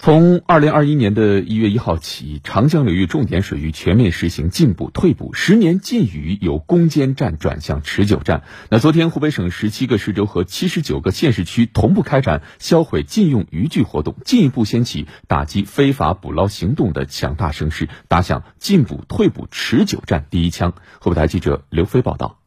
从二零二一年的一月一号起，长江流域重点水域全面实行禁捕、退捕，十年禁渔由攻坚战转向持久战。那昨天，湖北省十七个市州和七十九个县市区同步开展销毁禁用渔具活动，进一步掀起打击非法捕捞行动的强大声势，打响禁捕、退捕持久战第一枪。湖北台记者刘飞报道。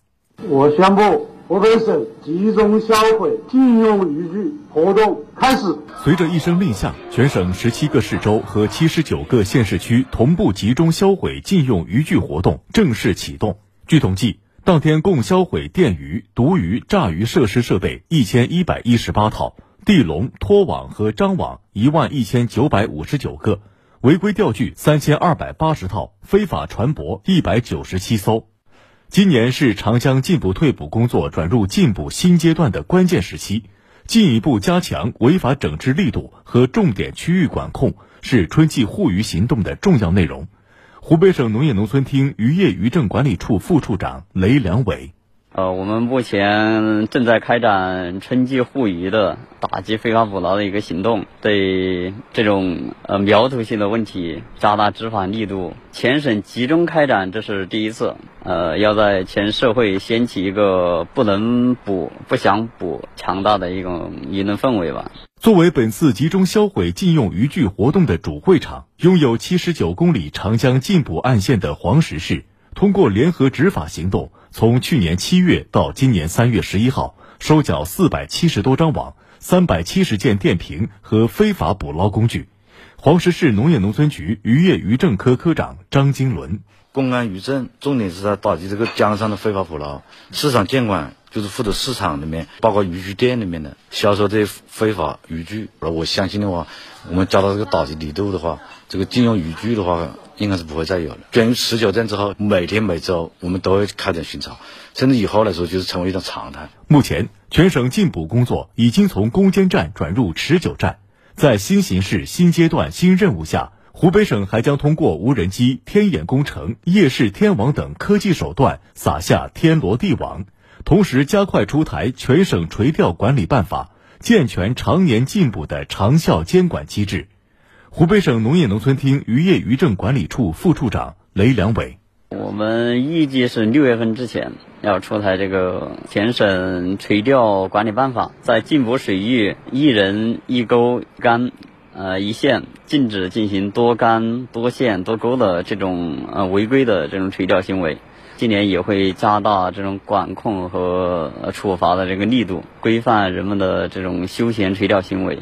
我宣布。湖北省集中销毁禁用渔具活动开始。随着一声令下，全省十七个市州和七十九个县市区同步集中销毁禁用渔具活动正式启动。据统计，当天共销毁电鱼、毒鱼、炸鱼设施设备一千一百一十八套，地笼、拖网和张网一万一千九百五十九个，违规钓具三千二百八十套，非法船舶一百九十七艘。今年是长江禁捕退捕工作转入禁捕新阶段的关键时期，进一步加强违法整治力度和重点区域管控是春季护渔行动的重要内容。湖北省农业农村厅渔业渔政管理处副处长雷良伟。呃，我们目前正在开展春季护渔的打击非法捕捞的一个行动，对这种呃苗头性的问题加大执法力度。全省集中开展，这是第一次。呃，要在全社会掀起一个不能捕、不想捕强大的一种舆论氛围吧。作为本次集中销毁禁用渔具活动的主会场，拥有七十九公里长江禁捕岸线的黄石市。通过联合执法行动，从去年七月到今年三月十一号，收缴四百七十多张网、三百七十件电瓶和非法捕捞工具。黄石市农业农村局渔业渔政科科长张金伦：公安渔政重点是在打击这个江上的非法捕捞，市场监管就是负责市场里面，包括渔具店里面的销售这些非法渔具。我相信的话，我们加大这个打击力度的话，这个禁用渔具的话。应该是不会再有了。进入持久战之后，每天每周我们都会开展巡查，甚至以后来说就是成为一种常态。目前，全省禁捕工作已经从攻坚战转入持久战。在新形势、新阶段、新任务下，湖北省还将通过无人机、天眼工程、夜视天网等科技手段撒下天罗地网，同时加快出台全省垂钓管理办法，健全常年禁捕的长效监管机制。湖北省农业农村厅渔业渔政管理处副处长雷良伟：我们预计是六月份之前要出台这个全省垂钓管理办法，在禁捕水域一人一钩竿，呃一线，禁止进行多竿多线多钩的这种呃违规的这种垂钓行为。今年也会加大这种管控和处罚的这个力度，规范人们的这种休闲垂钓行为。